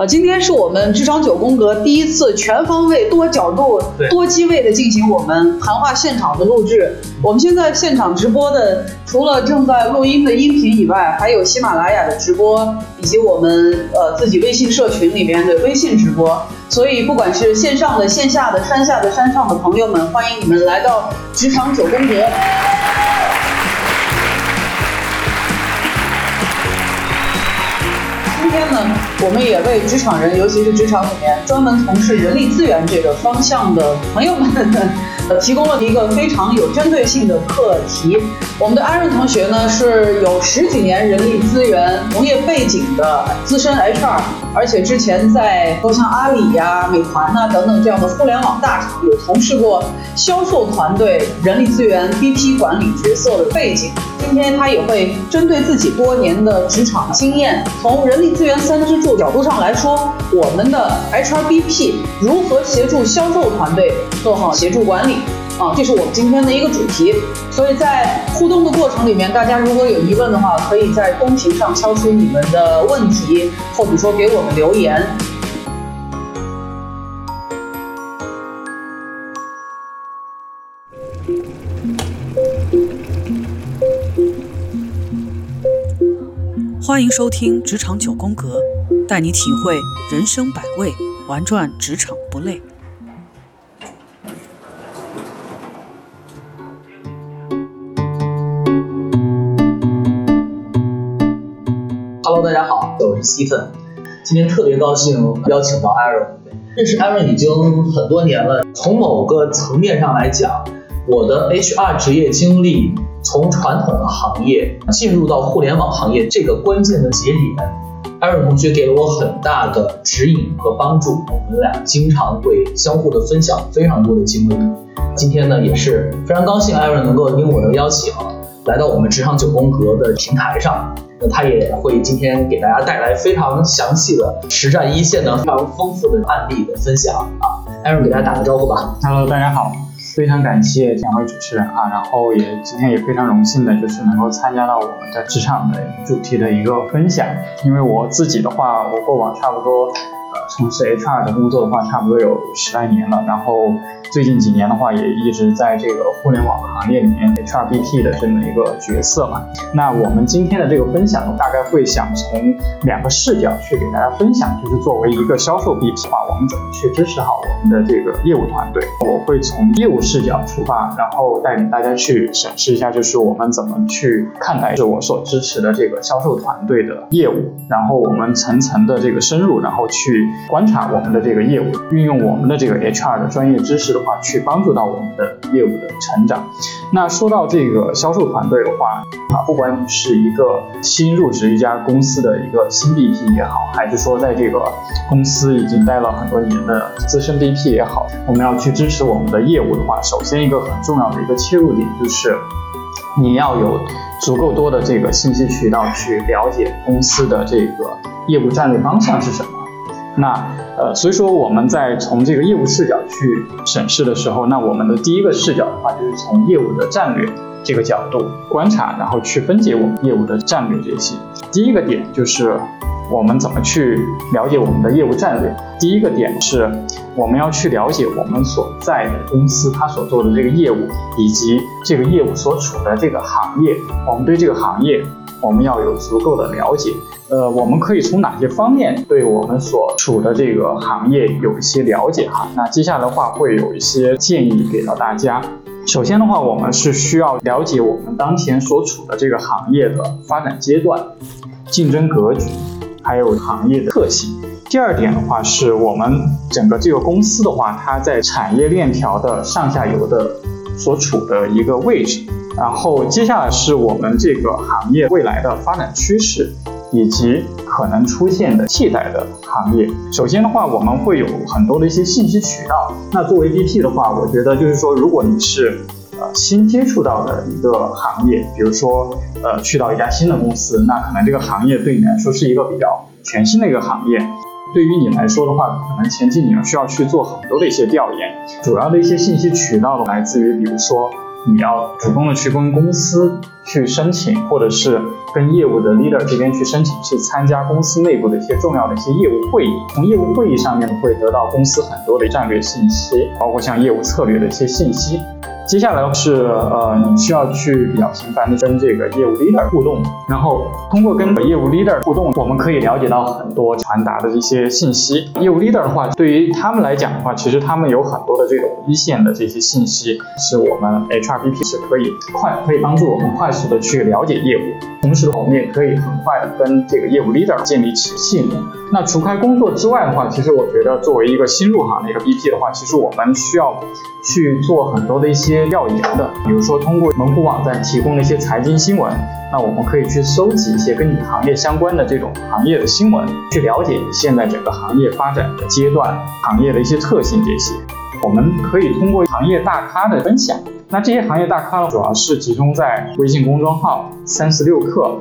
呃，今天是我们职场九宫格第一次全方位、多角度、多机位的进行我们谈话现场的录制。我们现在现场直播的，除了正在录音的音频以外，还有喜马拉雅的直播，以及我们呃自己微信社群里面的微信直播。所以，不管是线上的、线下的、山下的、山上的朋友们，欢迎你们来到职场九宫格。今天呢，我们也为职场人，尤其是职场里面专门从事人力资源这个方向的朋友们，呃，提供了一个非常有针对性的课题。我们的安润同学呢，是有十几年人力资源从业背景的资深 HR，而且之前在都像阿里呀、美团呐等等这样的互联网大厂，有从事过销售团队、人力资源 BP 管理角色的背景。今天他也会针对自己多年的职场经验，从人力资源三支柱角度上来说，我们的 HRBP 如何协助销售团队做好协助管理啊，这是我们今天的一个主题。所以在互动的过程里面，大家如果有疑问的话，可以在公屏上敲出你们的问题，或者说给我们留言。欢迎收听《职场九宫格》，带你体会人生百味，玩转职场不累。Hello，大家好，我是 Stephen，今天特别高兴邀请到 Aaron。认识 Aaron 已经很多年了，从某个层面上来讲，我的 HR 职业经历。从传统的行业进入到互联网行业这个关键的节点，艾润同学给了我很大的指引和帮助。我们俩经常会相互的分享非常多的经历。今天呢，也是非常高兴艾润能够应我的邀请，来到我们职场九宫格的平台上。那他也会今天给大家带来非常详细的实战一线的非常丰富的案例的分享啊。艾润给大家打个招呼吧。Hello，大家好。非常感谢两位主持人啊，然后也今天也非常荣幸的，就是能够参加到我们的职场的主题的一个分享。因为我自己的话，我过往差不多呃从事 HR 的工作的话，差不多有十来年了，然后。最近几年的话，也一直在这个互联网行业里面 HRBP 的这么一个角色嘛。那我们今天的这个分享，大概会想从两个视角去给大家分享，就是作为一个销售 BP 的话，我们怎么去支持好我们的这个业务团队。我会从业务视角出发，然后带领大家去审视一下，就是我们怎么去看待是我所支持的这个销售团队的业务，然后我们层层的这个深入，然后去观察我们的这个业务，运用我们的这个 HR 的专业知识。话去帮助到我们的业务的成长。那说到这个销售团队的话啊，不管你是一个新入职一家公司的一个新 BP 也好，还是说在这个公司已经待了很多年的资深 BP 也好，我们要去支持我们的业务的话，首先一个很重要的一个切入点就是你要有足够多的这个信息渠道去了解公司的这个业务战略方向是什么。那呃，所以说我们在从这个业务视角去审视的时候，那我们的第一个视角的话，就是从业务的战略这个角度观察，然后去分解我们业务的战略这些。第一个点就是我们怎么去了解我们的业务战略。第一个点是我们要去了解我们所在的公司它所做的这个业务，以及这个业务所处的这个行业，我们对这个行业我们要有足够的了解。呃，我们可以从哪些方面对我们所处的这个行业有一些了解哈？那接下来的话会有一些建议给到大家。首先的话，我们是需要了解我们当前所处的这个行业的发展阶段、竞争格局，还有行业的特性。第二点的话，是我们整个这个公司的话，它在产业链条的上下游的所处的一个位置。然后接下来是我们这个行业未来的发展趋势。以及可能出现的替代的行业。首先的话，我们会有很多的一些信息渠道。那作为 BP 的话，我觉得就是说，如果你是呃新接触到的一个行业，比如说呃去到一家新的公司，那可能这个行业对你来说是一个比较全新的一个行业。对于你来说的话，可能前期你要需要去做很多的一些调研。主要的一些信息渠道来自于，比如说你要主动的去跟公司去申请，或者是跟业务的 leader 这边去申请，去参加公司内部的一些重要的一些业务会议。从业务会议上面会得到公司很多的战略信息，包括像业务策略的一些信息。接下来是呃，你需要去比较频繁的跟这个业务 leader 互动，然后通过跟业务 leader 互动，我们可以了解到很多传达的一些信息。业务 leader 的话，对于他们来讲的话，其实他们有很多的这种一线的这些信息，是我们 HRBP 是可以快可以帮助我们快速的去了解业务，同时的话我们也可以很快的跟这个业务 leader 建立起信任。那除开工作之外的话，其实我觉得作为一个新入行的一个 BP 的话，其实我们需要去做很多的一些调研的，比如说通过门户网站提供的一些财经新闻，那我们可以去收集一些跟你行业相关的这种行业的新闻，去了解现在整个行业发展的阶段、行业的一些特性这些。我们可以通过行业大咖的分享，那这些行业大咖，主要是集中在微信公众号、三十六氪、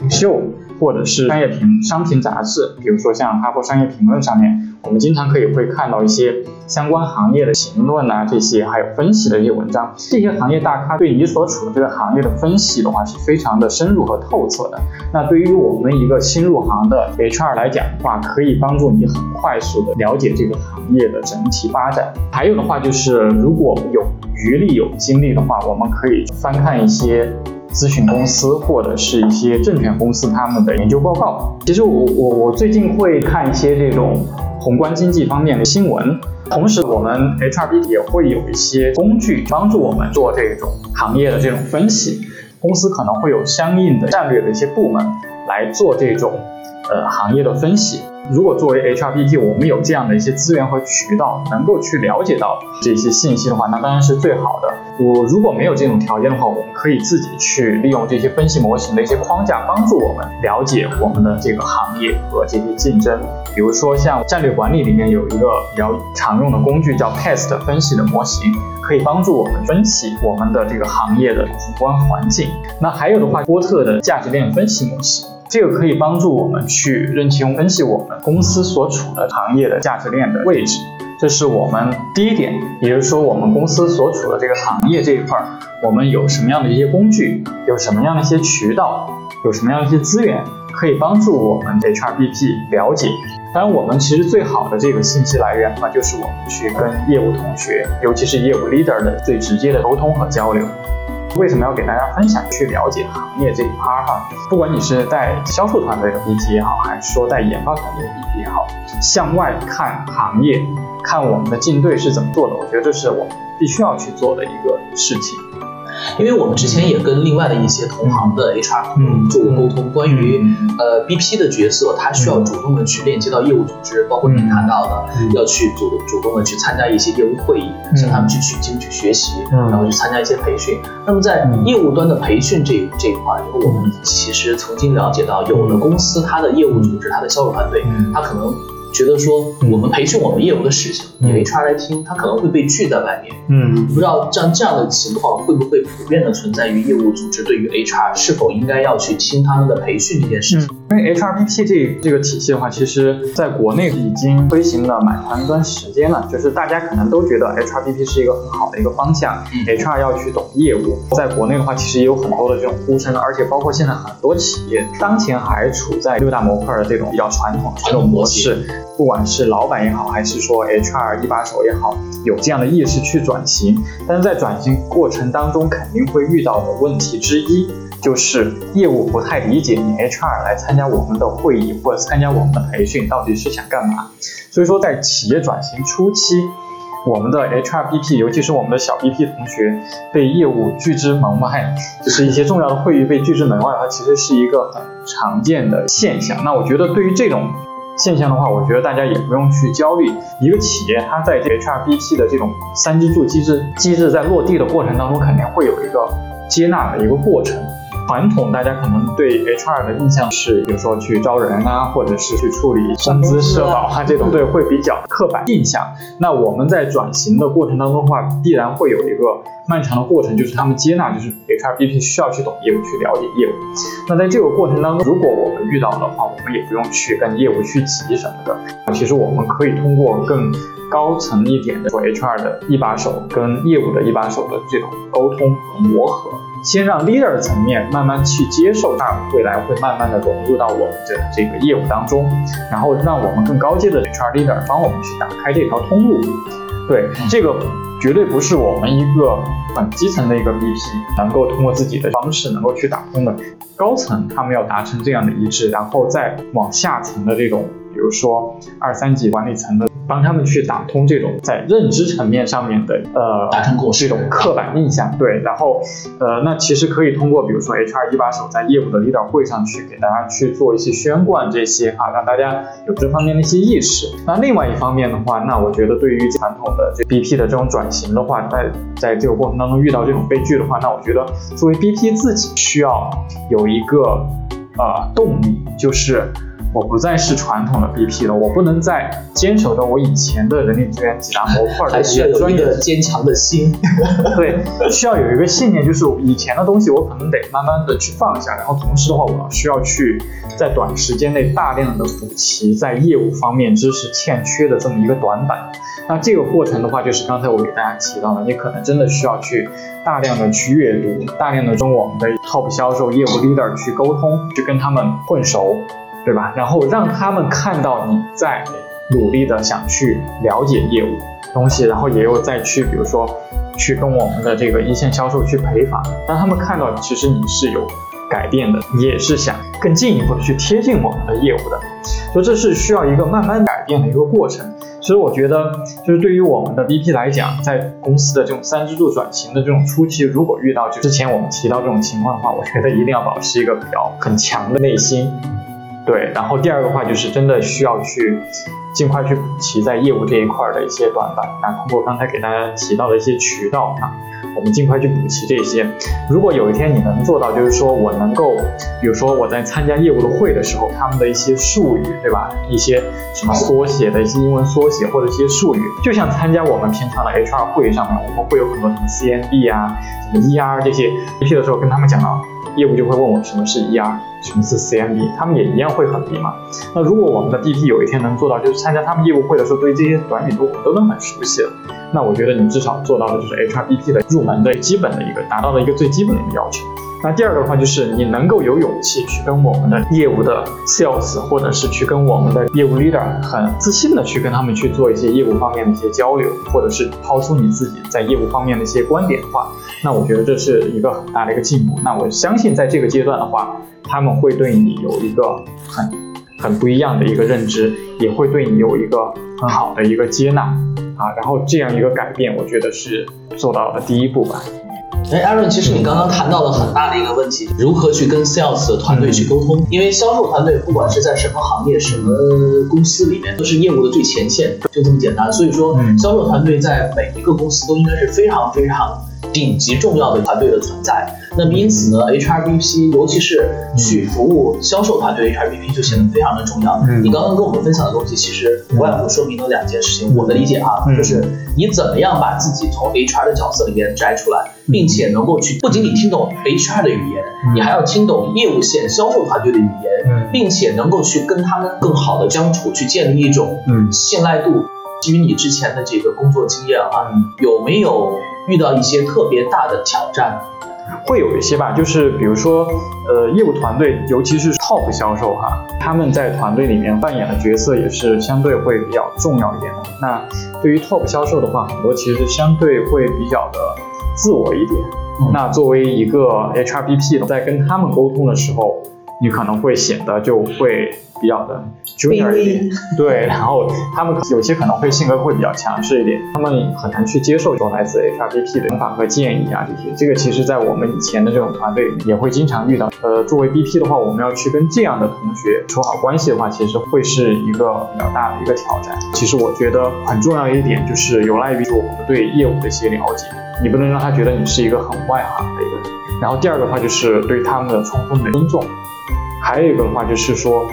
虎嗅。或者是商业评商品杂志，比如说像《哈佛商业评论》上面，我们经常可以会看到一些相关行业的评论啊，这些还有分析的一些文章。这些行业大咖对你所处的这个行业的分析的话，是非常的深入和透彻的。那对于我们一个新入行的 HR 来讲的话，可以帮助你很快速的了解这个行业的整体发展。还有的话就是，如果有余力有精力的话，我们可以翻看一些。咨询公司或者是一些证券公司他们的研究报告。其实我我我最近会看一些这种宏观经济方面的新闻，同时我们 HRB 也会有一些工具帮助我们做这种行业的这种分析。公司可能会有相应的战略的一些部门来做这种呃行业的分析。如果作为 HRBP，我们有这样的一些资源和渠道，能够去了解到这些信息的话，那当然是最好的。我如果没有这种条件的话，我们可以自己去利用这些分析模型的一些框架，帮助我们了解我们的这个行业和这些竞争。比如说，像战略管理里面有一个比较常用的工具叫 PEST 分析的模型，可以帮助我们分析我们的这个行业的宏观环境。那还有的话，波特的价值链分析模型。这个可以帮助我们去认清、分析我们公司所处的行业的价值链的位置，这是我们第一点。也就是说，我们公司所处的这个行业这一块，我们有什么样的一些工具，有什么样的一些渠道，有什么样的一些资源，可以帮助我们 HRBP 了解。当然，我们其实最好的这个信息来源的话，就是我们去跟业务同学，尤其是业务 leader 的最直接的沟通和交流。为什么要给大家分享去了解行业这一趴哈？不管你是带销售团队的 BP 也好，还是说带研发团队的 BP 也好，向外看行业，看我们的竞对是怎么做的，我觉得这是我们必须要去做的一个事情。因为我们之前也跟另外的一些同行的 HR 做过沟通，关于呃 BP 的角色，他需要主动的去链接到业务组织，包括您谈到的要去主主动的去参加一些业务会议，向他们去取经去学习，然后去参加一些培训。那么在业务端的培训这这一块，因为我们其实曾经了解到，有的公司它的业务组织、它的销售团队，它可能。觉得说我们培训我们业务的事情，你 HR 来听，他可能会被拒在外面。嗯，不知道像这样的情况会不会普遍的存在于业务组织对于 HR 是否应该要去听他们的培训这件事情？因为 HRBP 这这个体系的话，其实在国内已经推行了蛮长一段时间了，就是大家可能都觉得 HRBP 是一个很好的一个方向，HR 要去懂业务。在国内的话，其实也有很多的这种呼声，而且包括现在很多企业当前还处在六大模块的这种比较传统传统模式。不管是老板也好，还是说 HR 一把手也好，有这样的意识去转型，但是在转型过程当中，肯定会遇到的问题之一，就是业务不太理解你 HR 来参加我们的会议或者参加我们的培训到底是想干嘛。所以说，在企业转型初期，我们的 HRBP，尤其是我们的小 BP 同学，被业务拒之门外，就是一些重要的会议被拒之门外，它其实是一个很常见的现象。那我觉得对于这种。现象的话，我觉得大家也不用去焦虑。一个企业，它在 HRBP 的这种三支柱机制机制在落地的过程当中，肯定会有一个接纳的一个过程。传统大家可能对 HR 的印象是，比如说去招人啊，或者是去处理工资社保啊这种，对，会比较刻板印象。那我们在转型的过程当中的话，必然会有一个漫长的过程，就是他们接纳，就是 HRBP 需要去懂业务，去了解业务。那在这个过程当中，如果我们遇到的话，我们也不用去跟业务去急什么的。其实我们可以通过更高层一点的说 HR 的一把手跟业务的一把手的这种沟通和磨合。先让 leader 层面慢慢去接受，它未来会慢慢的融入到我们的这个业务当中，然后让我们更高阶的 HR leader 帮我们去打开这条通路。对，这个绝对不是我们一个很基层的一个 BP 能够通过自己的方式能够去打通的。高层他们要达成这样的一致，然后再往下层的这种，比如说二三级管理层的。帮他们去打通这种在认知层面上面的呃达成共识这种刻板印象，对，然后呃那其实可以通过比如说 HR 一把手在业务的 leader 会上去给大家去做一些宣贯这些哈，让大家有这方面的一些意识。那另外一方面的话，那我觉得对于传统的这 BP 的这种转型的话，在在这个过程当中遇到这种悲剧的话，那我觉得作为 BP 自己需要有一个呃动力，就是。我不再是传统的 BP 了，我不能再坚守着我以前的人力资源几大模块的需要有一个坚强的心。对，需要有一个信念，就是以前的东西我可能得慢慢的去放下，然后同时的话，我需要去在短时间内大量的补齐在业务方面知识欠缺的这么一个短板。那这个过程的话，就是刚才我给大家提到的，你可能真的需要去大量的去阅读，大量的跟我们的 top 销售业务 leader 去沟通，去跟他们混熟。对吧？然后让他们看到你在努力的想去了解业务东西，然后也有再去，比如说去跟我们的这个一线销售去陪访，让他们看到其实你是有改变的，你也是想更进一步的去贴近我们的业务的，所以这是需要一个慢慢改变的一个过程。其实我觉得，就是对于我们的 BP 来讲，在公司的这种三支柱转型的这种初期，如果遇到就之前我们提到这种情况的话，我觉得一定要保持一个比较很强的内心。对，然后第二个话就是真的需要去尽快去补齐在业务这一块的一些短板。那通过刚才给大家提到的一些渠道啊，我们尽快去补齐这些。如果有一天你能做到，就是说我能够，比如说我在参加业务的会的时候，他们的一些术语，对吧？一些什么缩写的一些英文缩写或者一些术语，就像参加我们平常的 HR 会议上面，我们会有很多什么 CMB 啊、什么 ER 这些 BP 的时候，跟他们讲到。业务就会问我什么是 ER，什么是 CMB，他们也一样会很迷茫。那如果我们的 BP 有一天能做到，就是参加他们业务会的时候，对这些短语都我都能很熟悉了，那我觉得你至少做到了就是 HRBP 的入门的基本的一个达到了一个最基本的一个要求。那第二个的话就是你能够有勇气去跟我们的业务的 sales，或者是去跟我们的业务 leader 很自信的去跟他们去做一些业务方面的一些交流，或者是抛出你自己在业务方面的一些观点的话，那我觉得这是一个很大的一个进步。那我相信在这个阶段的话，他们会对你有一个很很不一样的一个认知，也会对你有一个很好的一个接纳啊，然后这样一个改变，我觉得是做到了第一步吧。哎，Aaron，其实你刚刚谈到了很大的一个问题，如何去跟 sales 的团队去沟通？因为销售团队不管是在什么行业、什么公司里面，都是业务的最前线，就这么简单。所以说，销售团队在每一个公司都应该是非常非常顶级重要的团队的存在。那么因此呢，HRBP 尤其是去服务销售团队，HRBP 就显得非常的重要。你刚刚跟我们分享的东西，其实无外乎说明了两件事情。我的理解啊，就是你怎么样把自己从 HR 的角色里面摘出来，并且能够去不仅仅听懂 HR 的语言，你还要听懂业务线销售团队的语言，并且能够去跟他们更好的相处，去建立一种信赖度。基于你之前的这个工作经验啊，有没有遇到一些特别大的挑战？会有一些吧，就是比如说，呃，业务团队，尤其是 top 销售哈，他们在团队里面扮演的角色也是相对会比较重要一点的。那对于 top 销售的话，很多其实相对会比较的自我一点。那作为一个 HRBP 在跟他们沟通的时候，你可能会显得就会。比较的 junior 一点，对，然后他们有些可能会性格会比较强势一点，他们很难去接受这种来自 HRBP 的想法和建议啊这些。这个其实在我们以前的这种团队里也会经常遇到。呃，作为 BP 的话，我们要去跟这样的同学处好关系的话，其实会是一个比较大的一个挑战。其实我觉得很重要一点就是有赖于我们对业务的一些了解，你不能让他觉得你是一个很外行的一个人。然后第二个的话就是对他们的充分的尊重，还有一个的话就是说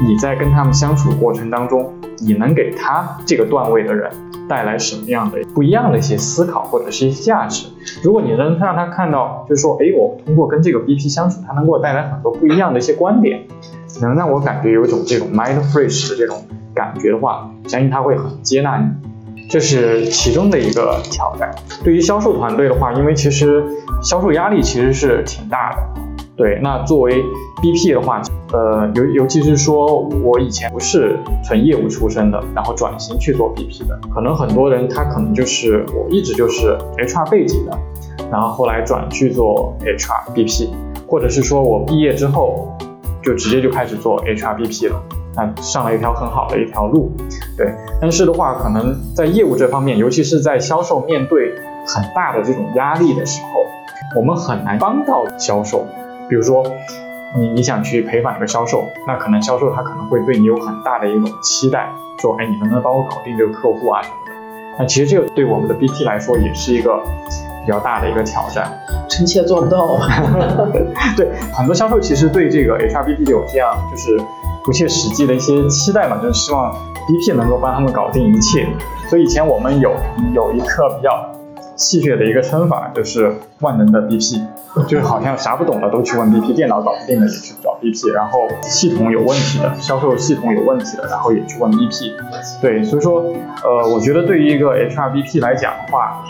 你在跟他们相处过程当中，你能给他这个段位的人带来什么样的不一样的一些思考或者是一些价值？如果你能让他看到，就是说，哎，我通过跟这个 BP 相处，他能给我带来很多不一样的一些观点，能让我感觉有一种这种 mind fresh 的这种感觉的话，相信他会很接纳你。这是其中的一个挑战。对于销售团队的话，因为其实销售压力其实是挺大的。对，那作为 BP 的话，呃，尤尤其是说我以前不是纯业务出身的，然后转型去做 BP 的，可能很多人他可能就是我一直就是 HR 背景的，然后后来转去做 HR BP，或者是说我毕业之后就直接就开始做 HR BP 了。那，上了一条很好的一条路，对。但是的话，可能在业务这方面，尤其是在销售面对很大的这种压力的时候，我们很难帮到销售。比如说，你你想去陪伴一个销售，那可能销售他可能会对你有很大的一种期待，说，哎，你能不能帮我搞定这个客户啊什么的。那其实这个对我们的 BT 来说也是一个比较大的一个挑战。臣妾做不到。对，很多销售其实对这个 HRBP 有这样就是。不切实际的一些期待嘛，就是希望 BP 能够帮他们搞定一切。所以以前我们有有一个比较戏谑的一个称法，就是万能的 BP，就是好像啥不懂的都去问 BP，电脑搞不定的也去找 BP，然后系统有问题的，销售系统有问题的，然后也去问 BP。对，所以说，呃，我觉得对于一个 HRBP 来讲的话，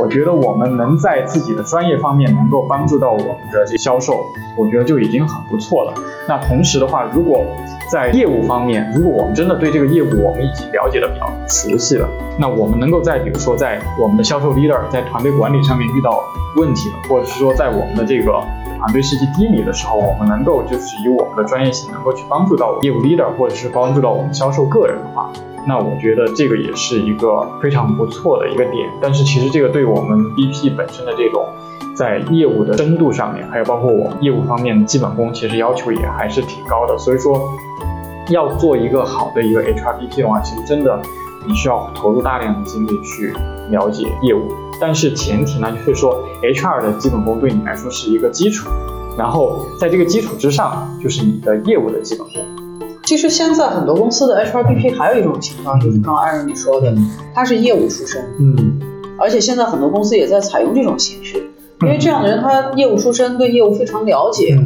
我觉得我们能在自己的专业方面能够帮助到我们的这销售，我觉得就已经很不错了。那同时的话，如果在业务方面，如果我们真的对这个业务我们已经了解的比较熟悉了，那我们能够在比如说在我们的销售 leader 在团队管理上面遇到问问题了，或者是说在我们的这个团队士气低迷的时候，我们能够就是以我们的专业性能够去帮助到业务 leader，或者是帮助到我们销售个人的话，那我觉得这个也是一个非常不错的一个点。但是其实这个对我们 BP 本身的这种。在业务的深度上面，还有包括我业务方面的基本功，其实要求也还是挺高的。所以说，要做一个好的一个 HRBP 的话，其实真的你需要投入大量的精力去了解业务。但是前提呢，就是说 HR 的基本功对你来说是一个基础，然后在这个基础之上，就是你的业务的基本功。其实现在很多公司的 HRBP 还有一种情况，就是刚刚艾瑞你说的，他是业务出身，嗯，而且现在很多公司也在采用这种形式。因为这样的人，他业务出身，对业务非常了解，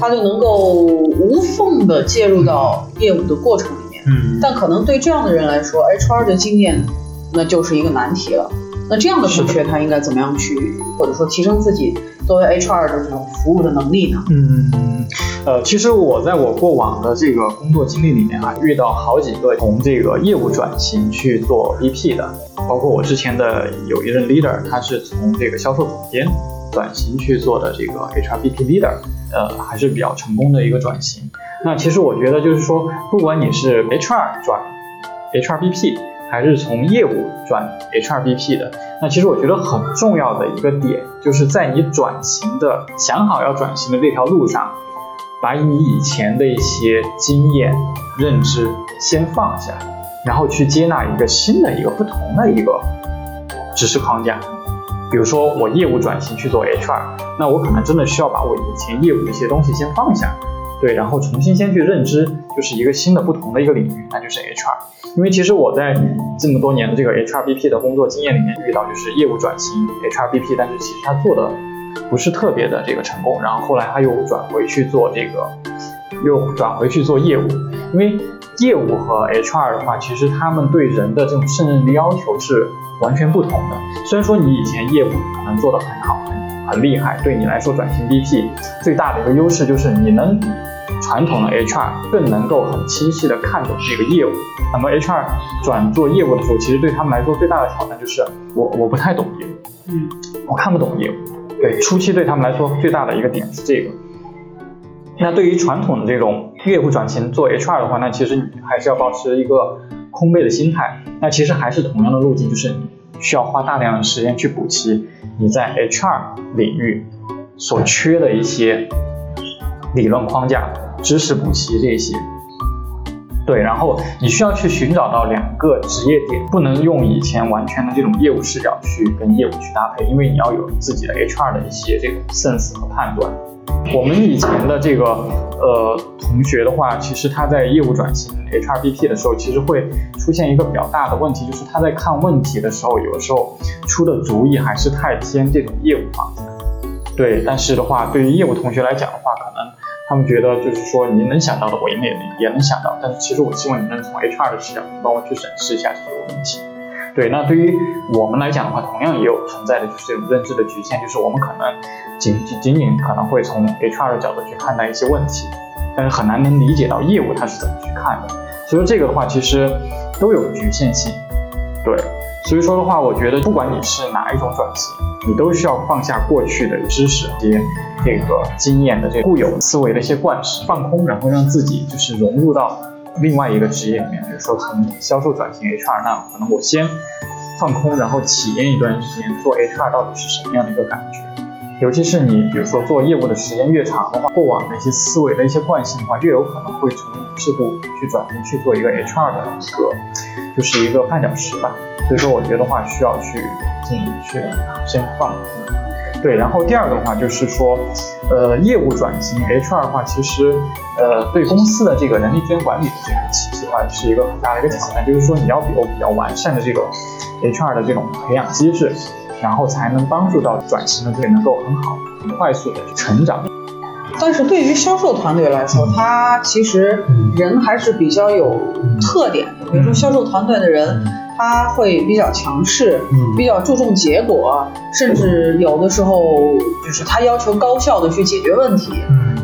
他就能够无缝的介入到业务的过程。嗯，但可能对这样的人来说，HR 的经验那就是一个难题了。那这样的同学，他应该怎么样去，或者说提升自己作为 HR 的这种服务的能力呢？嗯，呃，其实我在我过往的这个工作经历里面啊，遇到好几个从这个业务转型去做 BP 的，包括我之前的有一任 leader，他是从这个销售总监。转型去做的这个 HRBP leader，呃，还是比较成功的一个转型。那其实我觉得就是说，不管你是 HR 转 HRBP，还是从业务转 HRBP 的，那其实我觉得很重要的一个点，就是在你转型的想好要转型的这条路上，把你以前的一些经验、认知先放下，然后去接纳一个新的一个不同的一个知识框架。比如说我业务转型去做 HR，那我可能真的需要把我以前业务的一些东西先放下，对，然后重新先去认知，就是一个新的不同的一个领域，那就是 HR。因为其实我在这么多年的这个 HRBP 的工作经验里面遇到，就是业务转型 HRBP，但是其实他做的不是特别的这个成功，然后后来他又转回去做这个，又转回去做业务，因为业务和 HR 的话，其实他们对人的这种胜任力要求是。完全不同的。虽然说你以前业务可能做得很好，很很厉害，对你来说转型 BP 最大的一个优势就是你能比传统的 HR 更能够很清晰的看懂这个业务。那么 HR 转做业务的时候，其实对他们来说最大的挑战就是我我不太懂业务，嗯，我看不懂业务。对，初期对他们来说最大的一个点是这个。那对于传统的这种业务转型做 HR 的话，那其实你还是要保持一个。空杯的心态，那其实还是同样的路径，就是你需要花大量的时间去补齐你在 HR 领域所缺的一些理论框架、知识补齐这些。对，然后你需要去寻找到两个职业点，不能用以前完全的这种业务视角去跟业务去搭配，因为你要有自己的 HR 的一些这种 sense 和判断。我们以前的这个呃同学的话，其实他在业务转型 HRBP 的时候，其实会出现一个比较大的问题，就是他在看问题的时候，有时候出的主意还是太偏这种业务方向。对，但是的话，对于业务同学来讲的话，可能他们觉得就是说你能想到的，我也能也能想到，但是其实我希望你能从 HR 的视角帮我去审视一下这个问题。对，那对于我们来讲的话，同样也有存在的就是这种认知的局限，就是我们可能仅仅仅仅可能会从 HR 的角度去看待一些问题，但是很难能理解到业务它是怎么去看的。所以这个的话，其实都有局限性。对，所以说的话，我觉得不管你是哪一种转型，你都需要放下过去的知识、一些这个经验的这固有思维的一些惯式，放空，然后让自己就是融入到。另外一个职业里面，比如说从销售转型 HR，那可能我先放空，然后体验一段时间做 HR 到底是什么样的一个感觉。尤其是你比如说做业务的时间越长的话，过往的一些思维的一些惯性的话，越有可能会从事故去转型去做一个 HR 的一个，就是一个绊脚石吧。所以说，我觉得话需要去进行去先放空。对，然后第二个的话就是说，呃，业务转型 HR 的话，其实，呃，对公司的这个人力资源管理的这个体系的话，是一个很大的一个挑战。就是说，你要有比较完善的这个 HR 的这种培养机制，然后才能帮助到转型的这个能够很好、很快速的成长。但是对于销售团队来说，他其实人还是比较有特点的。比如说，销售团队的人。他会比较强势，比较注重结果，甚至有的时候就是他要求高效的去解决问题，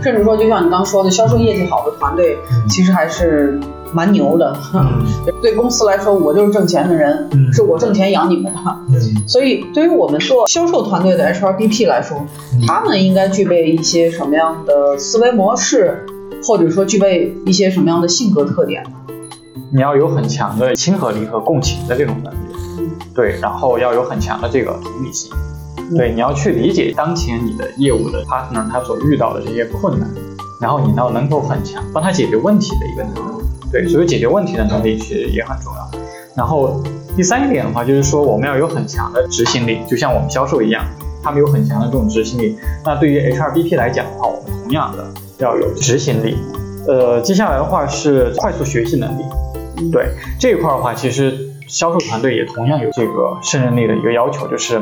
甚至说就像你刚说的，销售业绩好的团队其实还是蛮牛的。对公司来说，我就是挣钱的人，是我挣钱养你们的。所以对于我们做销售团队的 HRBP 来说，他们应该具备一些什么样的思维模式，或者说具备一些什么样的性格特点呢？你要有很强的亲和力和共情的这种能力，对，然后要有很强的这个同理心，对，你要去理解当前你的业务的 partner 他所遇到的这些困难，然后你要能够很强帮他解决问题的一个能力，对，所以解决问题的能力其实也很重要。然后第三一点的话，就是说我们要有很强的执行力，就像我们销售一样，他们有很强的这种执行力。那对于 HRBP 来讲的话，我们同样的要有执行力。呃，接下来的话是快速学习能力。对这一块的话，其实销售团队也同样有这个胜任力的一个要求，就是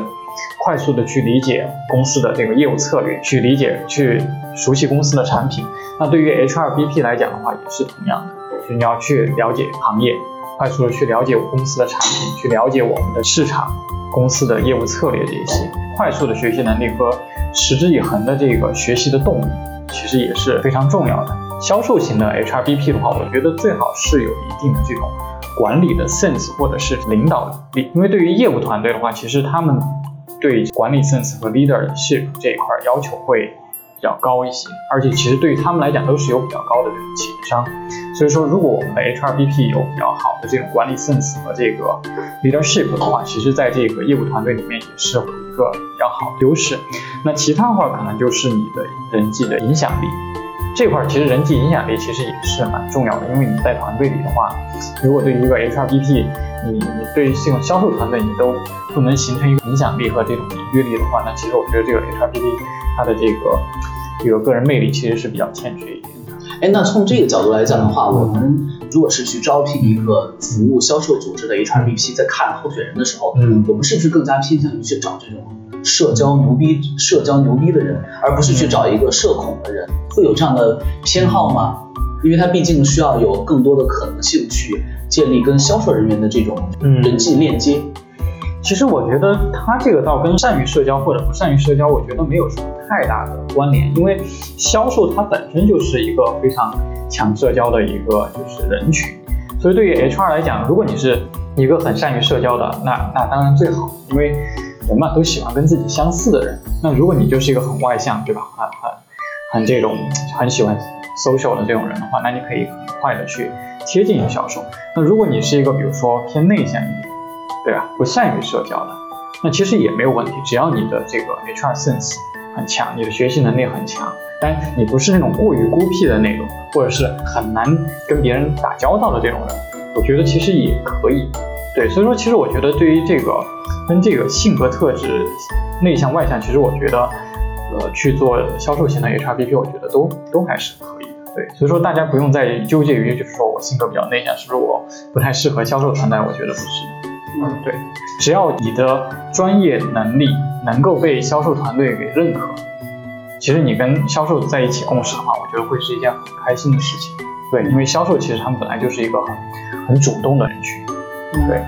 快速的去理解公司的这个业务策略，去理解、去熟悉公司的产品。那对于 HRBP 来讲的话，也是同样的，就你要去了解行业，快速的去了解公司的产品，去了解我们的市场、公司的业务策略这些，快速的学习能力和持之以恒的这个学习的动力，其实也是非常重要的。销售型的 HRBP 的话，我觉得最好是有一定的这种管理的 sense 或者是领导能力，因为对于业务团队的话，其实他们对管理 sense 和 leadership 这一块要求会比较高一些，而且其实对于他们来讲都是有比较高的这种情商。所以说，如果我们的 HRBP 有比较好的这种管理 sense 和这个 leadership 的话，其实在这个业务团队里面也是有一个比较好的优势。那其他的话，可能就是你的人际的影响力。这块其实人际影响力其实也是蛮重要的，因为你在团队里的话，如果对于一个 HRBP，你你对于这种销售团队你都不能形成一个影响力和这种凝聚力的话，那其实我觉得这个 HRBP 它的这个这个个人魅力其实是比较欠缺。哎，那从这个角度来讲的话，我们如果是去招聘一个服务销售组织的 HRBP，在看候选人的时候，嗯，我们是不是更加偏向于去找这种？社交牛逼、社交牛逼的人，而不是去找一个社恐的人，会有这样的偏好吗？因为他毕竟需要有更多的可能性去建立跟销售人员的这种人际链接。其实我觉得他这个倒跟善于社交或者不善于社交，我觉得没有什么太大的关联。因为销售它本身就是一个非常强社交的一个就是人群，所以对于 HR 来讲，如果你是一个很善于社交的，那那当然最好，因为。人嘛都喜欢跟自己相似的人。那如果你就是一个很外向，对吧？很很很这种很喜欢 social 的这种人的话，那你可以很快的去贴近销售。那如果你是一个比如说偏内向一点，对吧？不善于社交的，那其实也没有问题，只要你的这个 HR sense 很强，你的学习能力很强，但你不是那种过于孤僻的那种，或者是很难跟别人打交道的这种人，我觉得其实也可以。对，所以说其实我觉得对于这个跟这个性格特质内向外向，其实我觉得呃去做销售型的 HRBP，我觉得都都还是可以的。对，所以说大家不用再纠结于就是说我性格比较内向，是不是我不太适合销售团队？我觉得不是。嗯，对，只要你的专业能力能够被销售团队给认可，其实你跟销售在一起共事的话，我觉得会是一件很开心的事情。对，因为销售其实他们本来就是一个很很主动的人群。对，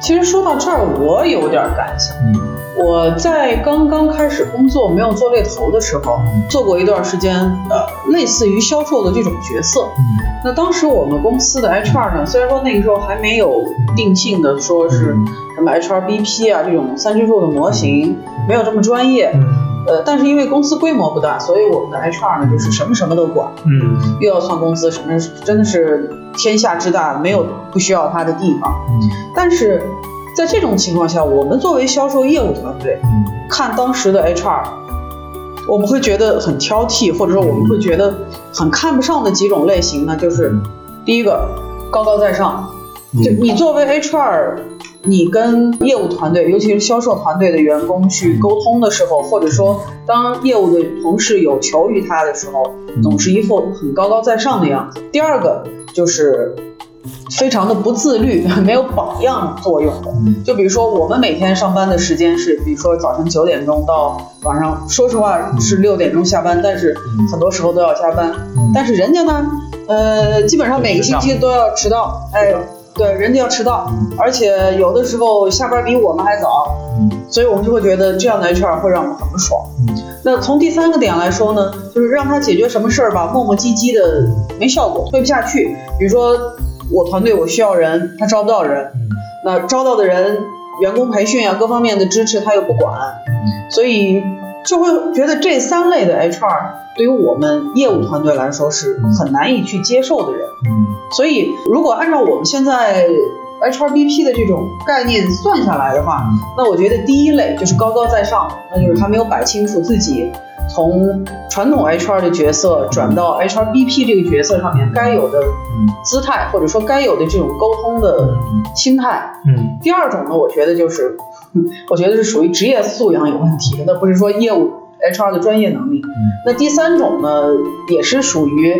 其实说到这儿，我有点感想。嗯我在刚刚开始工作没有做猎头的时候，做过一段时间，呃，类似于销售的这种角色。嗯。那当时我们公司的 HR 呢，虽然说那个时候还没有定性的说是什么 HRBP 啊这种三支柱的模型，没有这么专业。嗯。呃，但是因为公司规模不大，所以我们的 HR 呢就是什么什么都管，嗯。又要算工资，什么真的是天下之大，没有不需要他的地方。嗯。但是在这种情况下，我们作为销售业务团队，嗯。看当时的 HR，我们会觉得很挑剔，或者说我们会觉得很看不上的几种类型呢，就是第一个高高在上，就你作为 HR，你跟业务团队，尤其是销售团队的员工去沟通的时候，或者说当业务的同事有求于他的时候，总是一副很高高在上的样子。第二个就是非常的不自律，没有榜样作用的。嗯就比如说我们每天上班的时间是，比如说早晨九点钟到晚上，说实话是六点钟下班，但是嗯很多时候都要加班。嗯但是人家呢，呃，基本上每个星期都要迟到，哎，对，人家要迟到，而且有的时候下班比我们还早，嗯所以我们就会觉得这样的 HR 会让我们很不爽。嗯那从第三个点来说呢，就是让他解决什么事儿吧，磨磨唧唧的没效果，推不下去。比如说我团队我需要人，他招不到人，嗯。那招到的人，员工培训啊各方面的支持他又不管，嗯所以就会觉得这三类的 HR 对于我们业务团队来说是很难以去接受的人。嗯。所以如果按照我们现在 HRBP 的这种概念算下来的话，嗯。那我觉得第一类就是高高在上，那就是还没有摆清楚自己从传统 HR 的角色转到 HRBP 这个角色上面该有的嗯。姿态，或者说该有的这种沟通的心态。嗯。第二种呢，我觉得就是，我觉得是属于职业素养有问题，那不是说业务 HR 的专业能力。那第三种呢，也是属于，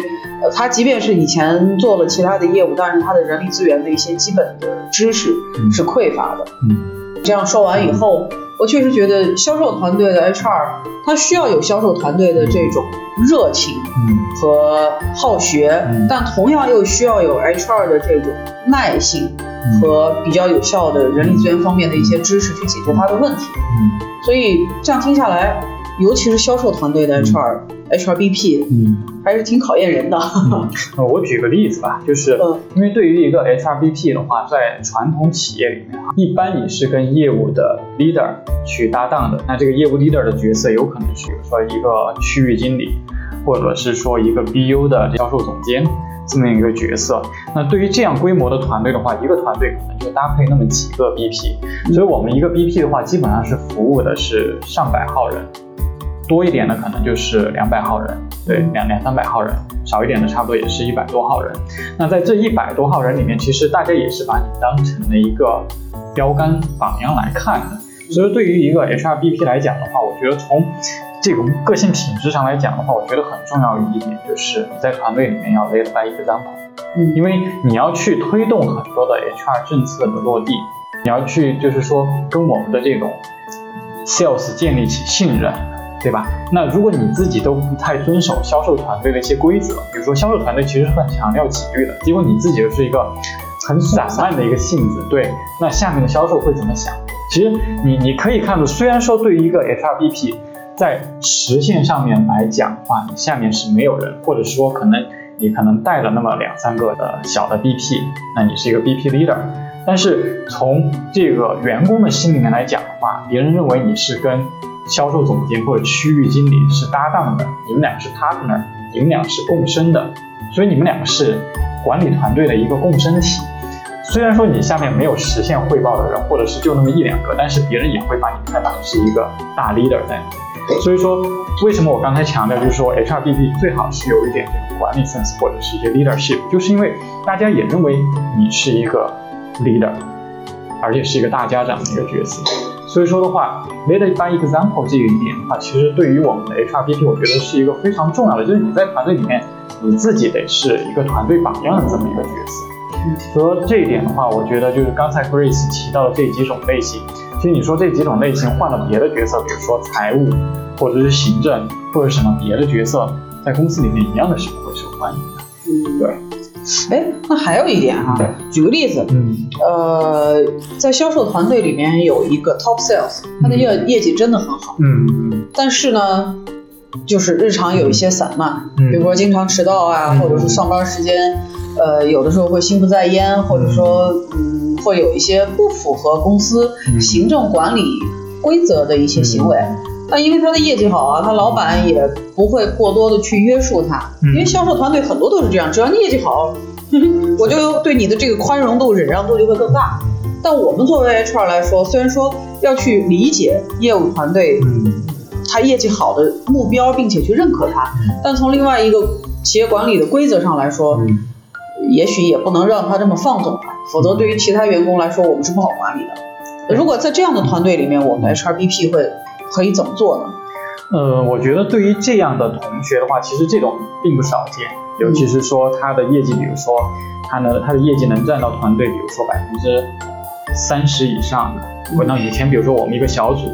呃，他即便是以前做了其他的业务，但是他的人力资源的一些基本的知识嗯是匮乏的。嗯这样说完以后，我确实觉得销售团队的 HR，他需要有销售团队的这种热情嗯和好学，嗯但同样又需要有 HR 的这种耐性嗯和比较有效的人力资源方面的一些知识去解决他的问题。嗯所以这样听下来，尤其是销售团队的 HR、HRBP 嗯还是挺考验人的。呃，我举个例子吧，就是嗯因为对于一个 HRBP 的话，在传统企业里面啊，一般你是跟业务的 leader 去搭档的。那这个业务 leader 的角色有可能是比如说一个区域经理，或者是说一个 BU 的销售总监这么一个角色。那对于这样规模的团队的话，一个团队可能就搭配那么几个 BP，所以我们一个 BP 的话，基本上是服务的是上百号人。多一点的可能就是两百号人，对，两两三百号人，少一点的差不多也是一百多号人。那在这一百多号人里面，其实大家也是把你当成了一个标杆榜样来看的。所以对于一个 HRBP 来讲的话，我觉得从这种个性品质上来讲的话，我觉得很重要一点就是你在团队里面要 lead by example。嗯因为你要去推动很多的 HR 政策的落地，你要去就是说跟我们的这种 sales 建立起信任，对吧？那如果你自己都不太遵守销售团队的一些规则，比如说销售团队其实是很强调纪律的，结果你自己又是一个很散漫的一个性子，对，那下面的销售会怎么想？其实你你可以看出，虽然说对于一个 HRBP，在实现上面来讲的话，你下面是没有人，或者说可能你可能带了那么两三个的小的 BP，那你是一个 BP leader。但是从这个员工的心里面来讲的话，别人认为你是跟销售总监或者区域经理是搭档的，你们俩是 partner，你们俩是共生的，所以你们两个是管理团队的一个共生体。虽然说你下面没有实现汇报的人，或者是就那么一两个，但是别人也会把你看成是一个大 leader。所以说，为什么我刚才强调就是说 HRBP 最好是有一点这种管理 sense 或者是一些 leadership，就是因为大家也认为你是一个 leader，而且是一个大家长的一个角色。所以说的话，lead by example 这一点的话，其实对于我们的 HRBP，我觉得是一个非常重要的，就是你在团队里面，你自己得是一个团队榜样的这么一个角色。所以说这一点的话，我觉得就是刚才 Grace 提到的这几种类型，其实你说这几种类型换了别的角色，比如说财务，或者是行政，或者什么别的角色，在公司里面一样的是不会受欢迎的。嗯，对。哎，那还有一点哈，举个例子，嗯，呃，在销售团队里面有一个 top sales，他的业业绩真的很好，嗯但是呢，就是日常有一些散漫，嗯比如说经常迟到啊，嗯或者是上班时间，呃，有的时候会心不在焉，或者说，嗯，会有一些不符合公司嗯行政管理规则的一些行为。那因为他的业绩好啊，他老板也不会过多的去约束他，嗯因为销售团队很多都是这样，只要你业绩好，我就对你的这个宽容度、忍让度就会更大。但我们作为 HR 来说，虽然说要去理解业务团队嗯他业绩好的目标，并且去认可他，但从另外一个企业管理的规则上来说，嗯也许也不能让他这么放纵他，否则对于其他员工来说，我们是不好管理的。如果在这样的团队里面，我们的 HRBP 会可以怎么做呢？呃，我觉得对于这样的同学的话，其实这种并不少见，尤其是说他的业绩，比如说他呢，他的业绩能占到团队，比如说百分之三十以上的。回到以前，比如说我们一个小组，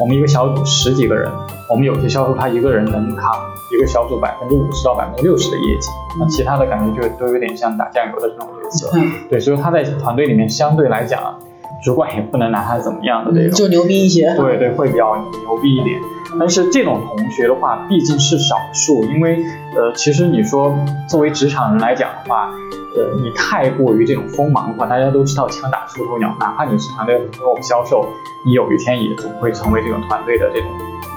我们一个小组十几个人，我们有些销售他一个人能扛一个小组百分之五十到百分之六十的业绩，那其他的感觉就都有点像打酱油的这种角色。嗯，对，所以他在团队里面相对来讲，主管也不能拿他怎么样的这种。就牛逼一些。对对，会比较牛逼一点。但是这种同学的话，毕竟是少数，因为呃，其实你说作为职场人来讲的话，呃，你太过于这种锋芒的话，大家都知道枪打出头鸟，哪怕你是团队和我们销售，你有一天也总会成为这种团队的这种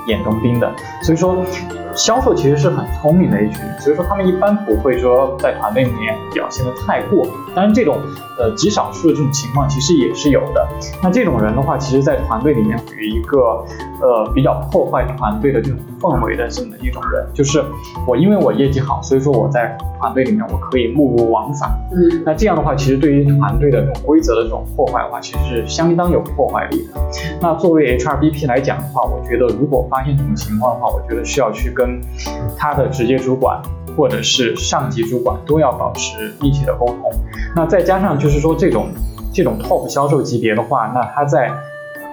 眼中钉的。所以说，销售其实是很聪明的一群，所以说他们一般不会说在团队里面表现的太过。当然，这种呃极少数的这种情况其实也是有的。那这种人的话，其实在团队里面属于一个呃比较破坏团队的这种氛围的这么一种人，就是我因为我业绩好，所以说我在团队里面我可以目无往返。嗯那这样的话，其实对于团队的这种规则的这种破坏的话，其实是相当有破坏力的。那作为 HRBP 来讲的话，我觉得如果发现这种情况的话，我觉得需要去跟他的直接主管或者是上级主管都要保持密切的沟通。那再加上就是说这种这种 top 销售级别的话，那他在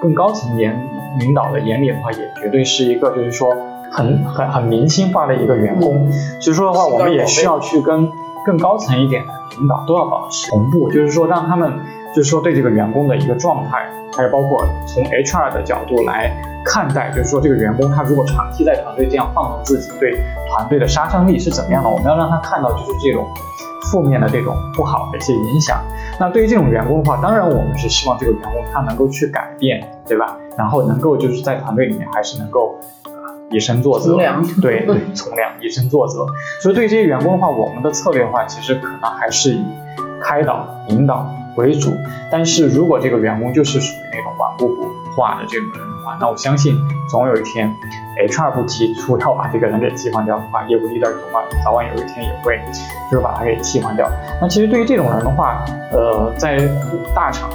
更高层眼领导的眼里的话，也绝对是一个就是说很很很明星化的一个员工。所以说的话，我们也需要去跟更高层一点的领导都要保持同步，就是说让他们就是说对这个员工的一个状态，还有包括从 HR 的角度来看待，就是说这个员工他如果长期在团队这样放纵自己，对团队的杀伤力是怎么样的？我们要让他看到就是这种负面的这种不好的一些影响。那对于这种员工的话，当然我们是希望这个员工他能够去改变，对吧？然后能够就是在团队里面还是能够。呃以身作则从，对 对，从良，以身作则。所以对于这些员工的话，我们的策略的话，其实可能还是以开导、引导为主。但是如果这个员工就是属于那种顽固不化的这种人的话，那我相信总有一天，HR 不提出要把这个人给替换掉的话，业务 leader 总晚早晚有一天也会就是把他给替换掉。那其实对于这种人的话，呃，在大厂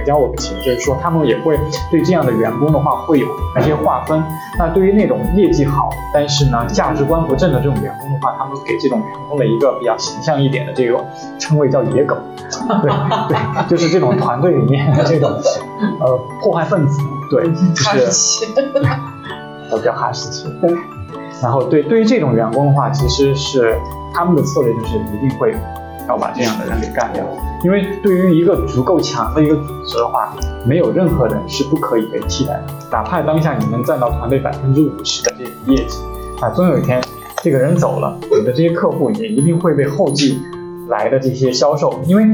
啊。哪一家我不清，就是说他们也会对这样的员工的话会有一些划分。那对于那种业绩好，但是呢价值观不正的这种员工的话，他们给这种员工的一个比较形象一点的这种称谓叫野狗。对 对，就是这种团队里面的这种呃破坏分子。对，就是我 叫哈士奇。然后对对于这种员工的话，其实是他们的策略就是一定会要把这样的人给干掉。因为对于一个足够强的一个组织的话，没有任何人是不可以被替代的。哪怕当下你能占到团队百分之五十的这个业绩，啊，总有一天这个人走了，你的这些客户也一定会被后继来的这些销售，因为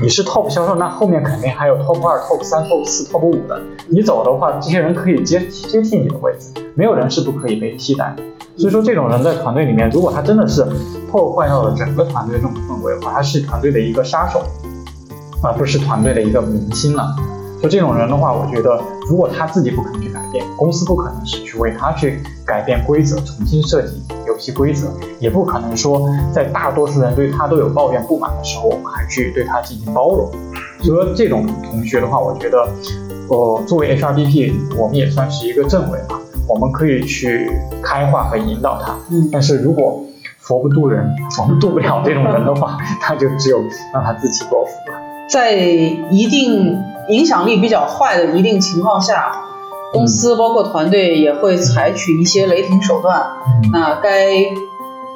你是 top 销售，那后面肯定还有 top 二、top 三、top 四、top 五的。你走的话，这些人可以接接替你的位置，没有人是不可以被替代的。所以说，这种人在团队里面，如果他真的是破坏到了整个团队这种氛围的话，他是团队的一个杀手。而不是团队的一个明星了。就这种人的话，我觉得如果他自己不肯去改变，公司不可能是去为他去改变规则，重新设计游戏规则，也不可能说在大多数人对他都有抱怨不满的时候，我们还去对他进行包容。所以说这种同学的话，我觉得，呃，作为 HRBP，我们也算是一个政委吧，我们可以去开化和引导他。嗯但是如果佛不渡人，我们渡不了这种人的话，那就只有让他自己多福了。在一定影响力比较坏的一定情况下，公司包括团队也会采取一些雷霆手段。嗯那该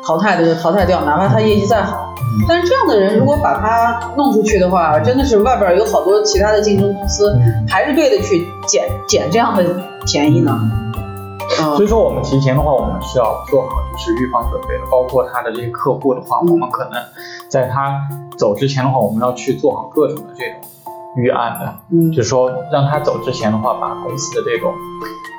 淘汰的就淘汰掉，哪怕他业绩再好。但是这样的人，如果把他弄出去的话，真的是外边有好多其他的竞争公司，还是对得去捡捡这样的便宜呢。啊所以说，我们提前的话，我们是要做好就是预防准备的，包括他的这些客户的话，嗯。我们可能在他走之前的话，我们要去做好各种的这种预案的，嗯。就是说让他走之前的话，把公司的这种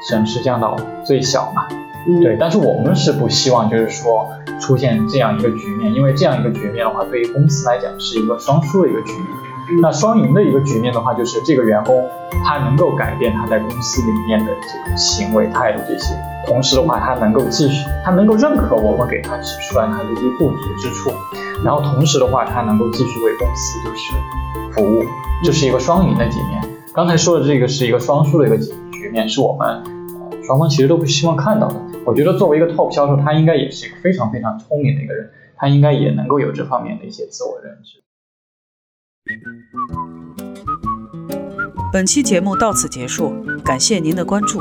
损失降到最小嘛。嗯。对，但是我们是不希望就是说出现这样一个局面，因为这样一个局面的话，对于公司来讲是一个双输的一个局面。那双赢的一个局面的话，就是这个员工他能够改变他在公司里面的这种行为态度这些，同时的话，他能够继续，他能够认可我们给他指出来他的一些不足之处，然后同时的话，他能够继续为公司就是服务，这是一个双赢的局面。刚才说的这个是一个双输的一个局局面，是我们呃双方其实都不希望看到的。我觉得作为一个 top 销售，他应该也是一个非常非常聪明的一个人，他应该也能够有这方面的一些自我认知。本期节目到此结束，感谢您的关注。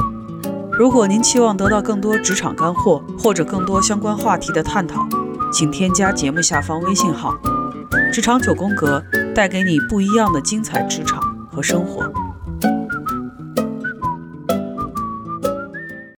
如果您期望得到更多职场干货或者更多相关话题的探讨，请添加节目下方微信号“职场九宫格”，带给你不一样的精彩职场和生活。